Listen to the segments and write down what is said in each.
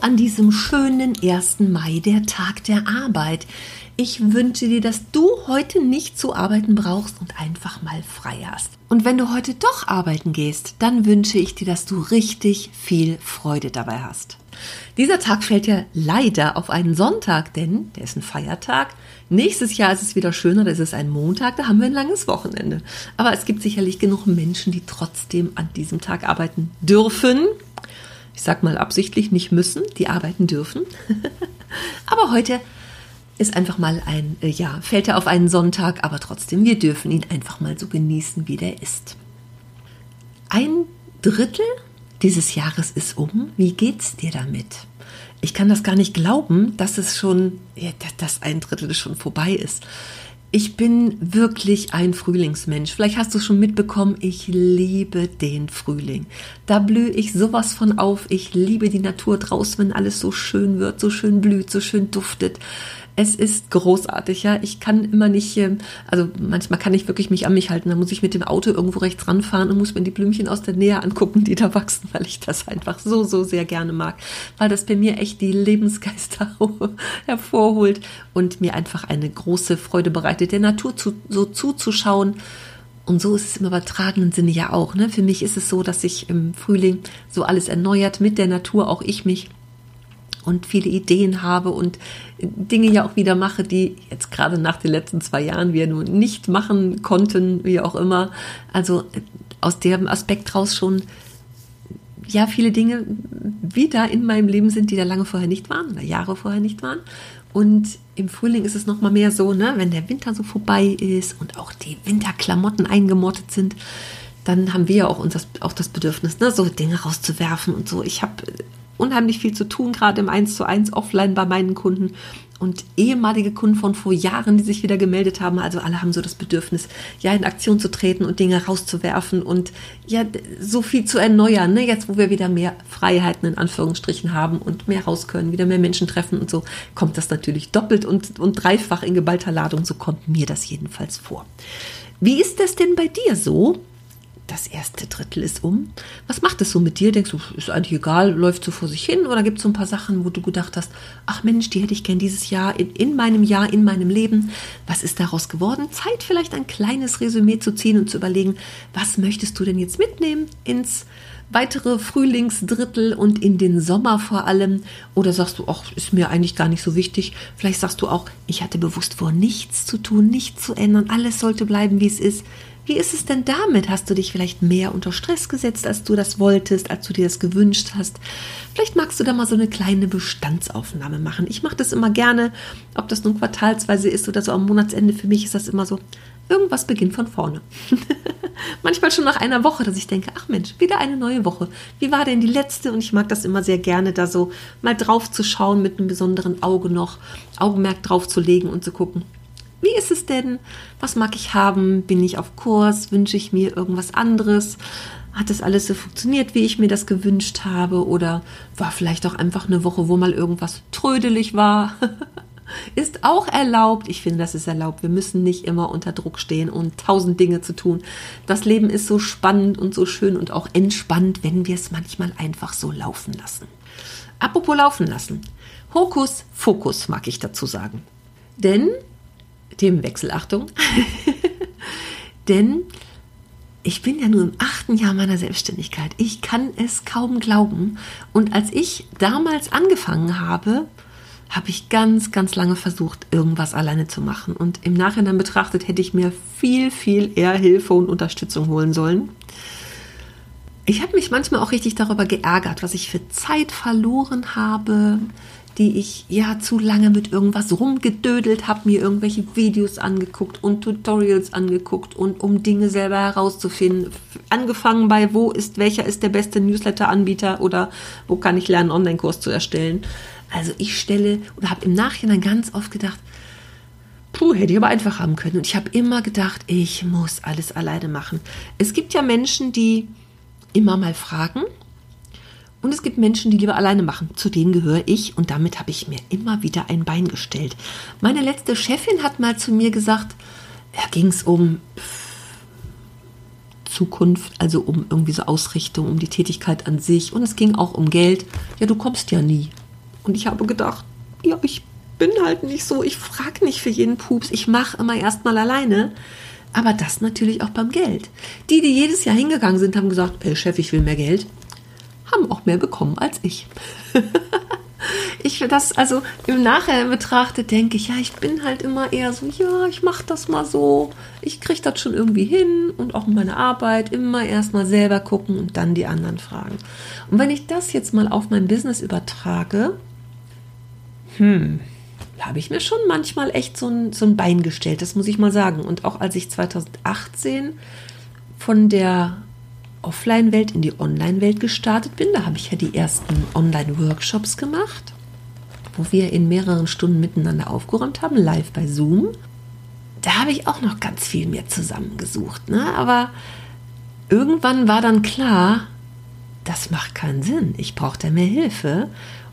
An diesem schönen 1. Mai, der Tag der Arbeit. Ich wünsche dir, dass du heute nicht zu arbeiten brauchst und einfach mal frei hast. Und wenn du heute doch arbeiten gehst, dann wünsche ich dir, dass du richtig viel Freude dabei hast. Dieser Tag fällt ja leider auf einen Sonntag, denn der ist ein Feiertag. Nächstes Jahr ist es wieder schöner, da ist es ein Montag, da haben wir ein langes Wochenende. Aber es gibt sicherlich genug Menschen, die trotzdem an diesem Tag arbeiten dürfen ich sag mal absichtlich nicht müssen, die arbeiten dürfen. aber heute ist einfach mal ein, äh, ja, fällt er auf einen Sonntag, aber trotzdem, wir dürfen ihn einfach mal so genießen, wie der ist. Ein Drittel dieses Jahres ist um. Wie geht's dir damit? Ich kann das gar nicht glauben, dass es schon, ja, dass ein Drittel schon vorbei ist. Ich bin wirklich ein Frühlingsmensch. Vielleicht hast du schon mitbekommen, ich liebe den Frühling. Da blühe ich sowas von auf. Ich liebe die Natur draußen, wenn alles so schön wird, so schön blüht, so schön duftet. Es ist großartig, ja. Ich kann immer nicht, ähm, also manchmal kann ich wirklich mich an mich halten. Da muss ich mit dem Auto irgendwo rechts ranfahren und muss mir die Blümchen aus der Nähe angucken, die da wachsen, weil ich das einfach so, so sehr gerne mag. Weil das bei mir echt die Lebensgeister hervorholt und mir einfach eine große Freude bereitet, der Natur zu, so zuzuschauen. Und so ist es im übertragenen Sinne ja auch. Ne? Für mich ist es so, dass sich im Frühling so alles erneuert mit der Natur, auch ich mich und viele Ideen habe und Dinge ja auch wieder mache, die jetzt gerade nach den letzten zwei Jahren wir nun nicht machen konnten, wie auch immer. Also aus dem Aspekt raus schon ja viele Dinge wieder in meinem Leben sind, die da lange vorher nicht waren oder Jahre vorher nicht waren. Und im Frühling ist es noch mal mehr so, ne, wenn der Winter so vorbei ist und auch die Winterklamotten eingemottet sind, dann haben wir ja auch, auch das Bedürfnis, ne, so Dinge rauszuwerfen und so. Ich habe unheimlich viel zu tun, gerade im 1 zu 1 offline bei meinen Kunden und ehemalige Kunden von vor Jahren, die sich wieder gemeldet haben. Also alle haben so das Bedürfnis, ja, in Aktion zu treten und Dinge rauszuwerfen und ja, so viel zu erneuern. Ne? Jetzt, wo wir wieder mehr Freiheiten in Anführungsstrichen haben und mehr raus können, wieder mehr Menschen treffen und so, kommt das natürlich doppelt und, und dreifach in geballter Ladung. So kommt mir das jedenfalls vor. Wie ist das denn bei dir so? Das erste Drittel ist um. Was macht es so mit dir? Denkst du, ist eigentlich egal, läuft so vor sich hin? Oder gibt es so ein paar Sachen, wo du gedacht hast, ach Mensch, die hätte ich gern dieses Jahr, in, in meinem Jahr, in meinem Leben. Was ist daraus geworden? Zeit vielleicht ein kleines Resümee zu ziehen und zu überlegen, was möchtest du denn jetzt mitnehmen ins weitere Frühlingsdrittel und in den Sommer vor allem? Oder sagst du, ach, ist mir eigentlich gar nicht so wichtig? Vielleicht sagst du auch, ich hatte bewusst vor, nichts zu tun, nichts zu ändern, alles sollte bleiben, wie es ist. Wie ist es denn damit? Hast du dich vielleicht mehr unter Stress gesetzt, als du das wolltest, als du dir das gewünscht hast? Vielleicht magst du da mal so eine kleine Bestandsaufnahme machen. Ich mache das immer gerne, ob das nun quartalsweise ist oder so am Monatsende. Für mich ist das immer so, irgendwas beginnt von vorne. Manchmal schon nach einer Woche, dass ich denke, ach Mensch, wieder eine neue Woche. Wie war denn die letzte? Und ich mag das immer sehr gerne, da so mal drauf zu schauen, mit einem besonderen Auge noch Augenmerk drauf zu legen und zu gucken, wie ist es denn? Was mag ich haben? Bin ich auf Kurs? Wünsche ich mir irgendwas anderes? Hat das alles so funktioniert, wie ich mir das gewünscht habe? Oder war vielleicht auch einfach eine Woche, wo mal irgendwas trödelig war? ist auch erlaubt. Ich finde, das ist erlaubt. Wir müssen nicht immer unter Druck stehen und tausend Dinge zu tun. Das Leben ist so spannend und so schön und auch entspannt, wenn wir es manchmal einfach so laufen lassen. Apropos laufen lassen. Hokus, Fokus mag ich dazu sagen. Denn Themenwechsel, Achtung. Denn ich bin ja nur im achten Jahr meiner Selbstständigkeit. Ich kann es kaum glauben. Und als ich damals angefangen habe, habe ich ganz, ganz lange versucht, irgendwas alleine zu machen. Und im Nachhinein betrachtet hätte ich mir viel, viel eher Hilfe und Unterstützung holen sollen. Ich habe mich manchmal auch richtig darüber geärgert, was ich für Zeit verloren habe, die ich ja zu lange mit irgendwas rumgedödelt habe, mir irgendwelche Videos angeguckt und Tutorials angeguckt und um Dinge selber herauszufinden. Angefangen bei, wo ist, welcher ist der beste Newsletter-Anbieter oder wo kann ich lernen, Online-Kurs zu erstellen. Also ich stelle oder habe im Nachhinein ganz oft gedacht, puh, hätte ich aber einfach haben können. Und ich habe immer gedacht, ich muss alles alleine machen. Es gibt ja Menschen, die immer mal fragen. Und es gibt Menschen, die lieber alleine machen. Zu denen gehöre ich und damit habe ich mir immer wieder ein Bein gestellt. Meine letzte Chefin hat mal zu mir gesagt, da ging es um Zukunft, also um irgendwie so Ausrichtung, um die Tätigkeit an sich und es ging auch um Geld. Ja, du kommst ja nie. Und ich habe gedacht, ja, ich bin halt nicht so, ich frage nicht für jeden Pups, ich mache immer erstmal alleine. Aber das natürlich auch beim Geld. Die, die jedes Jahr hingegangen sind, haben gesagt, hey Chef, ich will mehr Geld, haben auch mehr bekommen als ich. ich das also im Nachhinein betrachtet denke ich, ja, ich bin halt immer eher so, ja, ich mache das mal so, ich kriege das schon irgendwie hin und auch in meiner Arbeit immer erstmal selber gucken und dann die anderen fragen. Und wenn ich das jetzt mal auf mein Business übertrage, hm, habe ich mir schon manchmal echt so ein, so ein Bein gestellt, das muss ich mal sagen. Und auch als ich 2018 von der Offline-Welt in die Online-Welt gestartet bin, da habe ich ja die ersten Online-Workshops gemacht, wo wir in mehreren Stunden miteinander aufgeräumt haben, live bei Zoom. Da habe ich auch noch ganz viel mehr zusammengesucht. Ne? Aber irgendwann war dann klar, das macht keinen Sinn. Ich brauche da mehr Hilfe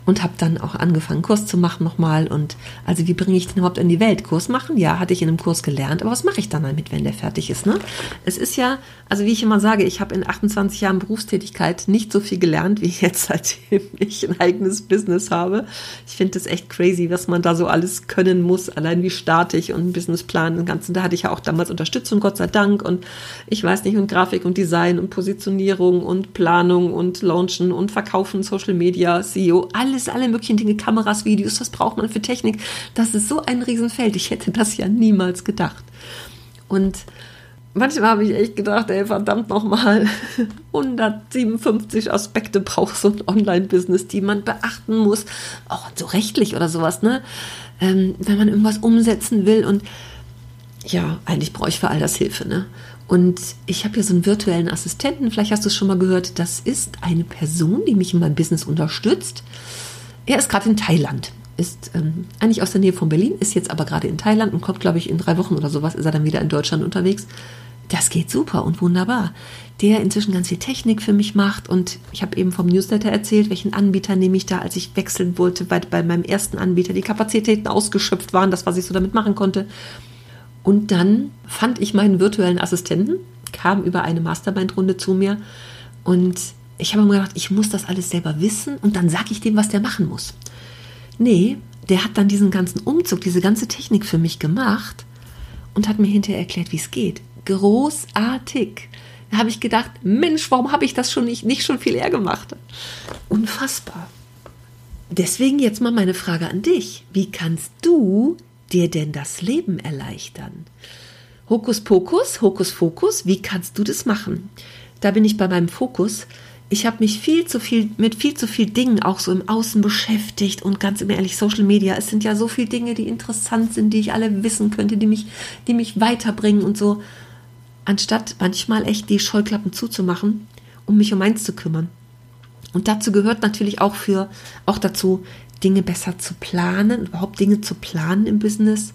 und habe dann auch angefangen, Kurs zu machen nochmal. Und also wie bringe ich den überhaupt in die Welt? Kurs machen? Ja, hatte ich in einem Kurs gelernt, aber was mache ich dann damit, wenn der fertig ist? Ne? Es ist ja, also wie ich immer sage, ich habe in 28 Jahren Berufstätigkeit nicht so viel gelernt, wie jetzt, seitdem ich ein eigenes Business habe. Ich finde das echt crazy, was man da so alles können muss, allein wie starte ich und einen Businessplan und Ganzen. Da hatte ich ja auch damals Unterstützung, Gott sei Dank. Und ich weiß nicht, und Grafik und Design und Positionierung und Planung und Launchen und Verkaufen, Social Media, CEO, alles alles, alle möglichen Dinge, Kameras, Videos, was braucht man für Technik? Das ist so ein Riesenfeld. Ich hätte das ja niemals gedacht. Und manchmal habe ich echt gedacht, ey, verdammt nochmal, 157 Aspekte braucht so ein Online-Business, die man beachten muss, auch so rechtlich oder sowas, ne? Ähm, wenn man irgendwas umsetzen will und ja, eigentlich brauche ich für all das Hilfe, ne? Und ich habe hier so einen virtuellen Assistenten, vielleicht hast du es schon mal gehört, das ist eine Person, die mich in meinem Business unterstützt. Er ist gerade in Thailand, ist ähm, eigentlich aus der Nähe von Berlin, ist jetzt aber gerade in Thailand und kommt, glaube ich, in drei Wochen oder sowas, ist er dann wieder in Deutschland unterwegs. Das geht super und wunderbar. Der inzwischen ganz viel Technik für mich macht und ich habe eben vom Newsletter erzählt, welchen Anbieter nehme ich da, als ich wechseln wollte, weil bei meinem ersten Anbieter die Kapazitäten ausgeschöpft waren, das, was ich so damit machen konnte. Und dann fand ich meinen virtuellen Assistenten, kam über eine Mastermind-Runde zu mir und ich habe mir gedacht, ich muss das alles selber wissen und dann sage ich dem, was der machen muss. Nee, der hat dann diesen ganzen Umzug, diese ganze Technik für mich gemacht und hat mir hinterher erklärt, wie es geht. Großartig. Da habe ich gedacht, Mensch, warum habe ich das schon nicht, nicht schon viel eher gemacht? Unfassbar. Deswegen jetzt mal meine Frage an dich. Wie kannst du dir denn das Leben erleichtern? Hokuspokus, Hokusfokus, wie kannst du das machen? Da bin ich bei meinem Fokus. Ich habe mich viel zu viel mit viel zu viel Dingen auch so im Außen beschäftigt und ganz ehrlich, Social Media, es sind ja so viele Dinge, die interessant sind, die ich alle wissen könnte, die mich, die mich weiterbringen und so, anstatt manchmal echt die Scheuklappen zuzumachen, um mich um eins zu kümmern. Und dazu gehört natürlich auch für, auch dazu, Dinge besser zu planen, überhaupt Dinge zu planen im Business.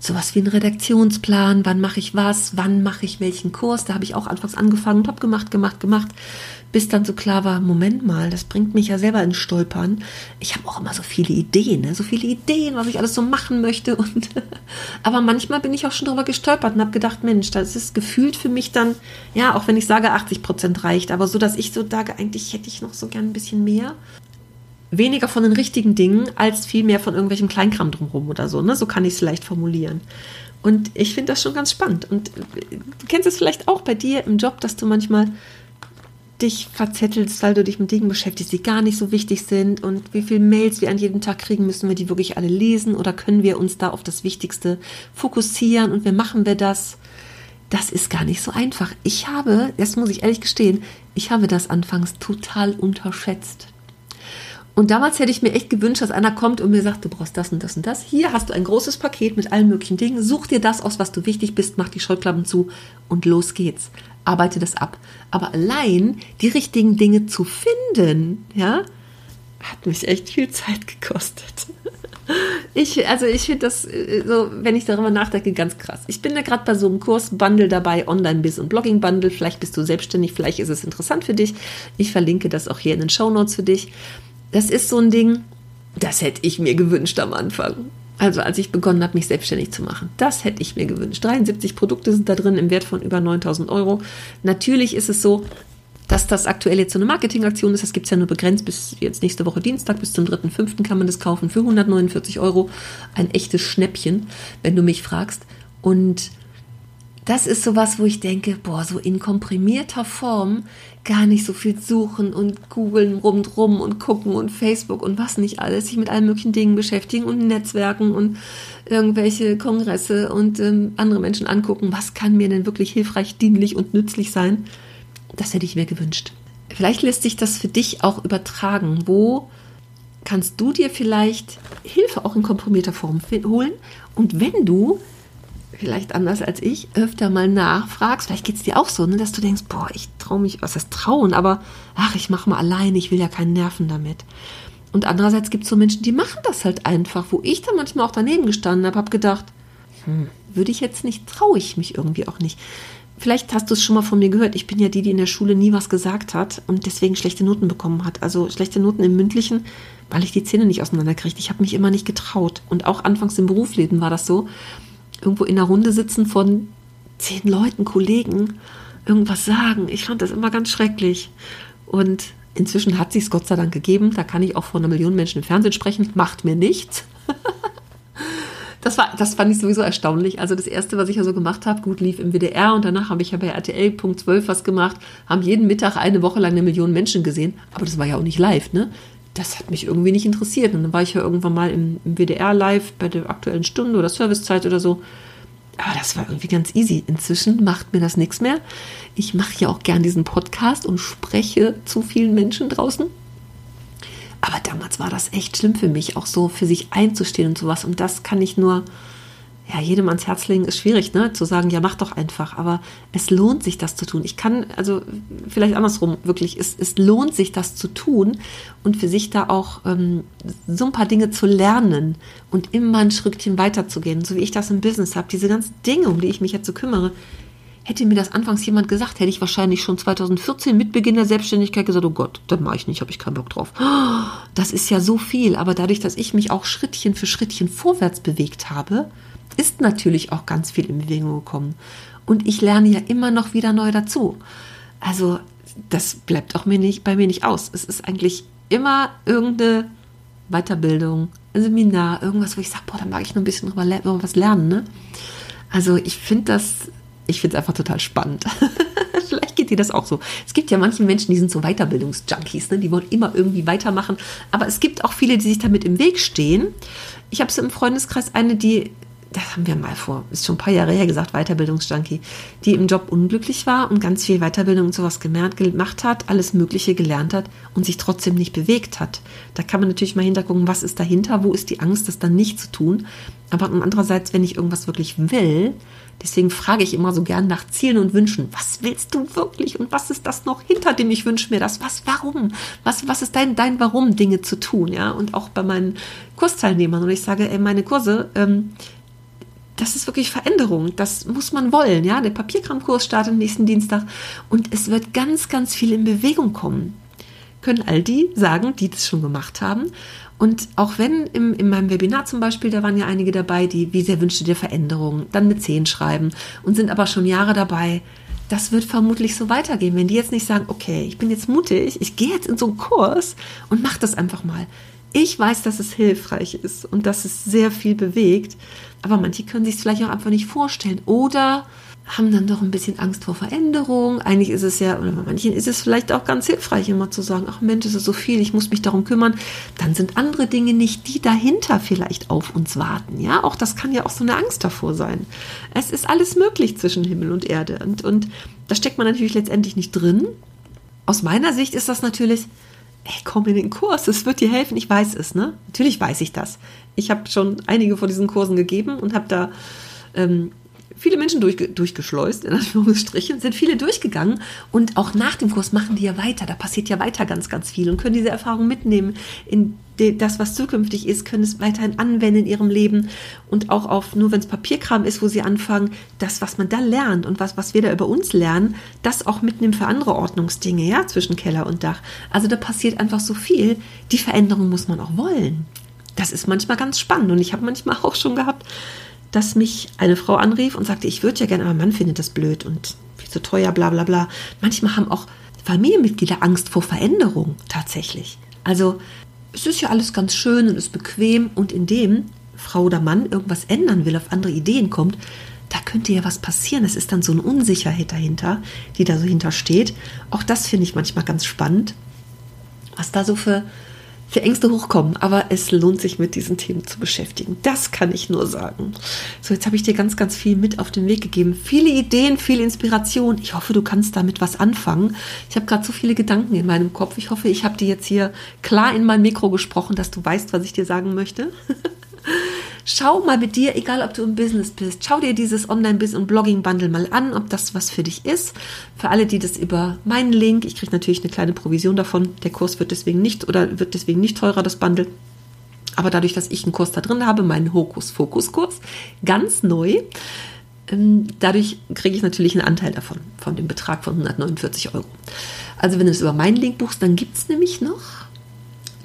Sowas wie ein Redaktionsplan, wann mache ich was, wann mache ich welchen Kurs. Da habe ich auch anfangs angefangen habe gemacht, gemacht, gemacht, bis dann so klar war, Moment mal, das bringt mich ja selber ins Stolpern. Ich habe auch immer so viele Ideen, ne? so viele Ideen, was ich alles so machen möchte. Und aber manchmal bin ich auch schon drüber gestolpert und habe gedacht, Mensch, das ist gefühlt für mich dann, ja, auch wenn ich sage, 80 Prozent reicht, aber so, dass ich so sage, eigentlich hätte ich noch so gern ein bisschen mehr weniger von den richtigen Dingen als viel mehr von irgendwelchem Kleinkram drumherum oder so. Ne? So kann ich es leicht formulieren. Und ich finde das schon ganz spannend. Und du kennst es vielleicht auch bei dir im Job, dass du manchmal dich verzettelst, weil du dich mit Dingen beschäftigst, die gar nicht so wichtig sind und wie viele Mails wir an jedem Tag kriegen, müssen wir die wirklich alle lesen oder können wir uns da auf das Wichtigste fokussieren und wie machen wir das? Das ist gar nicht so einfach. Ich habe, das muss ich ehrlich gestehen, ich habe das anfangs total unterschätzt. Und damals hätte ich mir echt gewünscht, dass einer kommt und mir sagt, du brauchst das und das und das. Hier hast du ein großes Paket mit allen möglichen Dingen. Such dir das aus, was du wichtig bist, mach die Scheuklappen zu und los geht's. Arbeite das ab. Aber allein die richtigen Dinge zu finden, ja, hat mich echt viel Zeit gekostet. Ich, also ich finde das äh, so, wenn ich darüber nachdenke, ganz krass. Ich bin da gerade bei so einem Kurs Bundle dabei, Online-Biz und Blogging-Bundle. Vielleicht bist du selbstständig, vielleicht ist es interessant für dich. Ich verlinke das auch hier in den Show Notes für dich. Das ist so ein Ding, das hätte ich mir gewünscht am Anfang. Also als ich begonnen habe, mich selbstständig zu machen. Das hätte ich mir gewünscht. 73 Produkte sind da drin im Wert von über 9000 Euro. Natürlich ist es so, dass das aktuell jetzt so eine Marketingaktion ist. Das gibt es ja nur begrenzt bis jetzt nächste Woche Dienstag, bis zum 3.5. kann man das kaufen für 149 Euro. Ein echtes Schnäppchen, wenn du mich fragst. Und das ist sowas, wo ich denke, boah, so in komprimierter Form gar nicht so viel suchen und googeln rundrum und gucken und Facebook und was nicht alles, sich mit allen möglichen Dingen beschäftigen und Netzwerken und irgendwelche Kongresse und ähm, andere Menschen angucken, was kann mir denn wirklich hilfreich, dienlich und nützlich sein. Das hätte ich mir gewünscht. Vielleicht lässt sich das für dich auch übertragen. Wo kannst du dir vielleicht Hilfe auch in komprimierter Form holen? Und wenn du vielleicht anders als ich, öfter mal nachfragst, vielleicht geht es dir auch so, ne, dass du denkst, boah, ich traue mich, was heißt trauen, aber ach, ich mache mal allein, ich will ja keinen Nerven damit. Und andererseits gibt es so Menschen, die machen das halt einfach, wo ich dann manchmal auch daneben gestanden habe, habe gedacht, hm, würde ich jetzt nicht, traue ich mich irgendwie auch nicht. Vielleicht hast du es schon mal von mir gehört. Ich bin ja die, die in der Schule nie was gesagt hat und deswegen schlechte Noten bekommen hat. Also schlechte Noten im Mündlichen, weil ich die Zähne nicht auseinanderkriegte. Ich habe mich immer nicht getraut. Und auch anfangs im Berufsleben war das so. Irgendwo in der Runde sitzen von zehn Leuten, Kollegen, irgendwas sagen. Ich fand das immer ganz schrecklich. Und inzwischen hat sich Gott sei Dank gegeben. Da kann ich auch vor einer Million Menschen im Fernsehen sprechen. Macht mir nichts. das, war, das fand ich sowieso erstaunlich. Also das Erste, was ich ja so gemacht habe, gut lief im WDR und danach habe ich ja bei RTL Punkt 12 was gemacht, haben jeden Mittag eine Woche lang eine Million Menschen gesehen. Aber das war ja auch nicht live, ne? Das hat mich irgendwie nicht interessiert. Und dann war ich ja irgendwann mal im, im WDR live bei der aktuellen Stunde oder Servicezeit oder so. Aber das war irgendwie ganz easy. Inzwischen macht mir das nichts mehr. Ich mache ja auch gern diesen Podcast und spreche zu vielen Menschen draußen. Aber damals war das echt schlimm für mich, auch so für sich einzustehen und sowas. Und das kann ich nur, ja, jedem ans Herz legen, ist schwierig, ne? Zu sagen, ja, mach doch einfach. Aber es lohnt sich, das zu tun. Ich kann, also vielleicht andersrum, wirklich, es, es lohnt sich, das zu tun und für sich da auch ähm, so ein paar Dinge zu lernen und immer ein Schrittchen weiterzugehen. So wie ich das im Business habe, diese ganzen Dinge, um die ich mich jetzt so kümmere, Hätte mir das anfangs jemand gesagt, hätte ich wahrscheinlich schon 2014 mit Beginn der Selbstständigkeit gesagt, oh Gott, das mache ich nicht, habe ich keinen Bock drauf. Das ist ja so viel, aber dadurch, dass ich mich auch Schrittchen für Schrittchen vorwärts bewegt habe, ist natürlich auch ganz viel in Bewegung gekommen. Und ich lerne ja immer noch wieder neu dazu. Also das bleibt auch mir nicht, bei mir nicht aus. Es ist eigentlich immer irgendeine Weiterbildung, ein Seminar, irgendwas, wo ich sage, boah, da mag ich noch ein bisschen drüber was lernen. Ne? Also ich finde das ich finde es einfach total spannend. Vielleicht geht dir das auch so. Es gibt ja manche Menschen, die sind so Weiterbildungsjunkies, ne? die wollen immer irgendwie weitermachen. Aber es gibt auch viele, die sich damit im Weg stehen. Ich habe so im Freundeskreis eine, die, das haben wir mal vor, ist schon ein paar Jahre her gesagt, Weiterbildungsjunkie, die im Job unglücklich war und ganz viel Weiterbildung und sowas gemacht hat, alles Mögliche gelernt hat und sich trotzdem nicht bewegt hat. Da kann man natürlich mal hintergucken, was ist dahinter, wo ist die Angst, das dann nicht zu tun. Aber andererseits, wenn ich irgendwas wirklich will, Deswegen frage ich immer so gern nach Zielen und Wünschen. Was willst du wirklich? Und was ist das noch hinter dem ich wünsche mir das? Was, warum? Was, was ist dein, dein Warum, Dinge zu tun? Ja, und auch bei meinen Kursteilnehmern. Und ich sage, ey, meine Kurse, ähm, das ist wirklich Veränderung. Das muss man wollen. Ja, der Papierkramkurs startet nächsten Dienstag und es wird ganz, ganz viel in Bewegung kommen. Können all die sagen, die das schon gemacht haben. Und auch wenn im, in meinem Webinar zum Beispiel, da waren ja einige dabei, die, wie sehr wünschte dir Veränderungen, dann mit 10 schreiben und sind aber schon Jahre dabei. Das wird vermutlich so weitergehen, wenn die jetzt nicht sagen, okay, ich bin jetzt mutig, ich gehe jetzt in so einen Kurs und mach das einfach mal. Ich weiß, dass es hilfreich ist und dass es sehr viel bewegt, aber manche können sich es vielleicht auch einfach nicht vorstellen oder haben dann doch ein bisschen Angst vor Veränderung. Eigentlich ist es ja, oder bei manchen ist es vielleicht auch ganz hilfreich, immer zu sagen, ach Mensch, es ist so viel, ich muss mich darum kümmern. Dann sind andere Dinge nicht, die dahinter vielleicht auf uns warten. Ja, auch das kann ja auch so eine Angst davor sein. Es ist alles möglich zwischen Himmel und Erde. Und, und da steckt man natürlich letztendlich nicht drin. Aus meiner Sicht ist das natürlich, ey, komm in den Kurs, es wird dir helfen. Ich weiß es, ne? Natürlich weiß ich das. Ich habe schon einige von diesen Kursen gegeben und habe da ähm, viele Menschen durchge durchgeschleust, in Anführungsstrichen, sind viele durchgegangen und auch nach dem Kurs machen die ja weiter. Da passiert ja weiter ganz, ganz viel und können diese Erfahrung mitnehmen in das, was zukünftig ist, können es weiterhin anwenden in ihrem Leben und auch auf, nur wenn es Papierkram ist, wo sie anfangen, das, was man da lernt und was, was wir da über uns lernen, das auch mitnehmen für andere Ordnungsdinge, ja, zwischen Keller und Dach. Also da passiert einfach so viel. Die Veränderung muss man auch wollen. Das ist manchmal ganz spannend und ich habe manchmal auch schon gehabt, dass mich eine Frau anrief und sagte, ich würde ja gerne, aber mein Mann findet das blöd und viel zu teuer, bla bla bla. Manchmal haben auch Familienmitglieder Angst vor Veränderung tatsächlich. Also es ist ja alles ganz schön und ist bequem und indem Frau oder Mann irgendwas ändern will, auf andere Ideen kommt, da könnte ja was passieren. Es ist dann so eine Unsicherheit dahinter, die da so hintersteht. Auch das finde ich manchmal ganz spannend, was da so für für Ängste hochkommen, aber es lohnt sich mit diesen Themen zu beschäftigen. Das kann ich nur sagen. So, jetzt habe ich dir ganz, ganz viel mit auf den Weg gegeben. Viele Ideen, viel Inspiration. Ich hoffe, du kannst damit was anfangen. Ich habe gerade so viele Gedanken in meinem Kopf. Ich hoffe, ich habe dir jetzt hier klar in mein Mikro gesprochen, dass du weißt, was ich dir sagen möchte. Schau mal mit dir, egal ob du im Business bist, schau dir dieses Online-Business- und Blogging-Bundle mal an, ob das was für dich ist. Für alle, die das über meinen Link, ich kriege natürlich eine kleine Provision davon. Der Kurs wird deswegen nicht oder wird deswegen nicht teurer, das Bundle. Aber dadurch, dass ich einen Kurs da drin habe, meinen Hokus-Fokus-Kurs, ganz neu, ähm, dadurch kriege ich natürlich einen Anteil davon, von dem Betrag von 149 Euro. Also wenn du es über meinen Link buchst, dann gibt es nämlich noch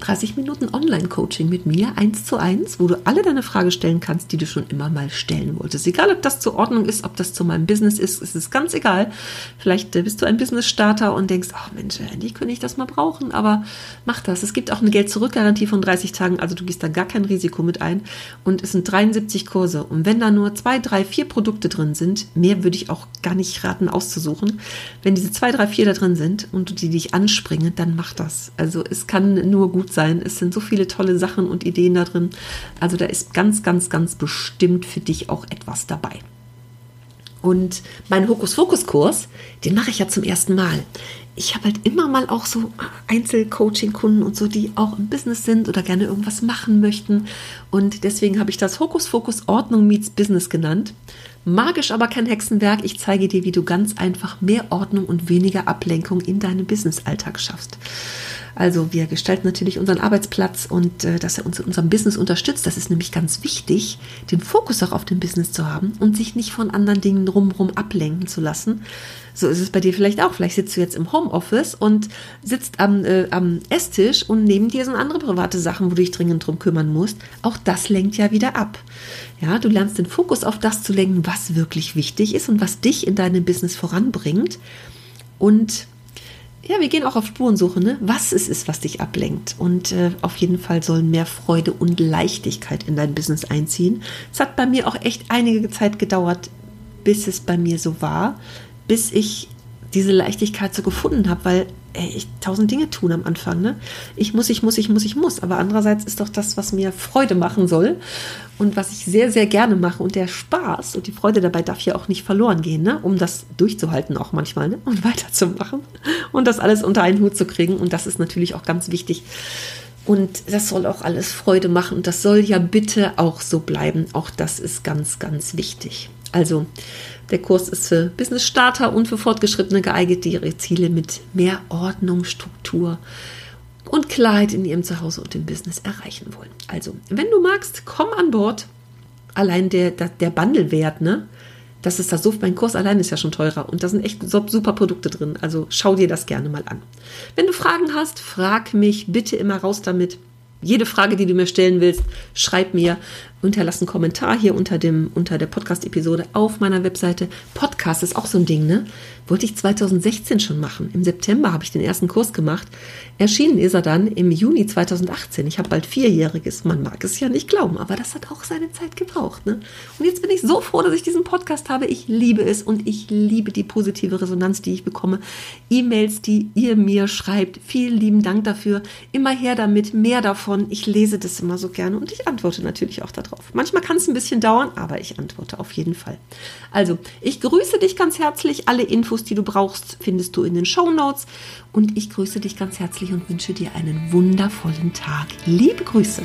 30 Minuten Online-Coaching mit mir, eins zu eins, wo du alle deine Fragen stellen kannst, die du schon immer mal stellen wolltest. Egal, ob das zur Ordnung ist, ob das zu meinem Business ist, es ist ganz egal. Vielleicht äh, bist du ein Business-Starter und denkst, ach Mensch, endlich könnte ich das mal brauchen, aber mach das. Es gibt auch eine Geld-Zurück-Garantie von 30 Tagen, also du gehst da gar kein Risiko mit ein. Und es sind 73 Kurse. Und wenn da nur zwei, drei, vier Produkte drin sind, mehr würde ich auch gar nicht raten auszusuchen. Wenn diese zwei, drei, vier da drin sind und die dich anspringen, dann mach das. Also es kann nur gut sein. Es sind so viele tolle Sachen und Ideen da drin. Also da ist ganz, ganz, ganz bestimmt für dich auch etwas dabei. Und meinen Hokus-Fokus-Kurs, den mache ich ja zum ersten Mal. Ich habe halt immer mal auch so Einzelcoaching-Kunden und so, die auch im Business sind oder gerne irgendwas machen möchten. Und deswegen habe ich das Hokus-Fokus Ordnung meets Business genannt. Magisch aber kein Hexenwerk. Ich zeige dir, wie du ganz einfach mehr Ordnung und weniger Ablenkung in deinem Business-Alltag schaffst. Also wir gestalten natürlich unseren Arbeitsplatz und äh, dass er uns in unserem Business unterstützt. Das ist nämlich ganz wichtig, den Fokus auch auf dem Business zu haben und sich nicht von anderen Dingen drumherum ablenken zu lassen. So ist es bei dir vielleicht auch. Vielleicht sitzt du jetzt im Homeoffice und sitzt am, äh, am Esstisch und neben dir sind andere private Sachen, wo du dich dringend drum kümmern musst. Auch das lenkt ja wieder ab. Ja, du lernst den Fokus auf das zu lenken, was wirklich wichtig ist und was dich in deinem Business voranbringt. Und ja, wir gehen auch auf Spurensuche, ne? was es ist, was dich ablenkt. Und äh, auf jeden Fall sollen mehr Freude und Leichtigkeit in dein Business einziehen. Es hat bei mir auch echt einige Zeit gedauert, bis es bei mir so war, bis ich diese Leichtigkeit so gefunden habe, weil ey, ich tausend Dinge tun am Anfang. Ne? Ich muss, ich muss, ich muss, ich muss. Aber andererseits ist doch das, was mir Freude machen soll und was ich sehr, sehr gerne mache. Und der Spaß und die Freude dabei darf ja auch nicht verloren gehen, ne? um das durchzuhalten auch manchmal ne? und weiterzumachen und das alles unter einen Hut zu kriegen. Und das ist natürlich auch ganz wichtig. Und das soll auch alles Freude machen. Und das soll ja bitte auch so bleiben. Auch das ist ganz, ganz wichtig. Also, der Kurs ist für Business-Starter und für Fortgeschrittene geeignet, die ihre Ziele mit mehr Ordnung, Struktur und Klarheit in ihrem Zuhause und im Business erreichen wollen. Also, wenn du magst, komm an Bord. Allein der, der, der Bundlewert, ne? Das ist das so, mein Kurs allein ist ja schon teurer und da sind echt super Produkte drin. Also schau dir das gerne mal an. Wenn du Fragen hast, frag mich bitte immer raus damit. Jede Frage, die du mir stellen willst, schreib mir unterlass einen Kommentar hier unter, dem, unter der Podcast-Episode auf meiner Webseite. Podcast ist auch so ein Ding, ne? Wollte ich 2016 schon machen. Im September habe ich den ersten Kurs gemacht. Erschienen ist er dann im Juni 2018. Ich habe bald vierjähriges. Man mag es ja nicht glauben, aber das hat auch seine Zeit gebraucht. Ne? Und jetzt bin ich so froh, dass ich diesen Podcast habe. Ich liebe es und ich liebe die positive Resonanz, die ich bekomme. E-Mails, die ihr mir schreibt. Vielen lieben Dank dafür. Immer her damit, mehr davon. Ich lese das immer so gerne und ich antworte natürlich auch darauf. Manchmal kann es ein bisschen dauern, aber ich antworte auf jeden Fall. Also, ich grüße dich ganz herzlich. Alle Infos, die du brauchst, findest du in den Show Notes. Und ich grüße dich ganz herzlich und wünsche dir einen wundervollen Tag. Liebe Grüße.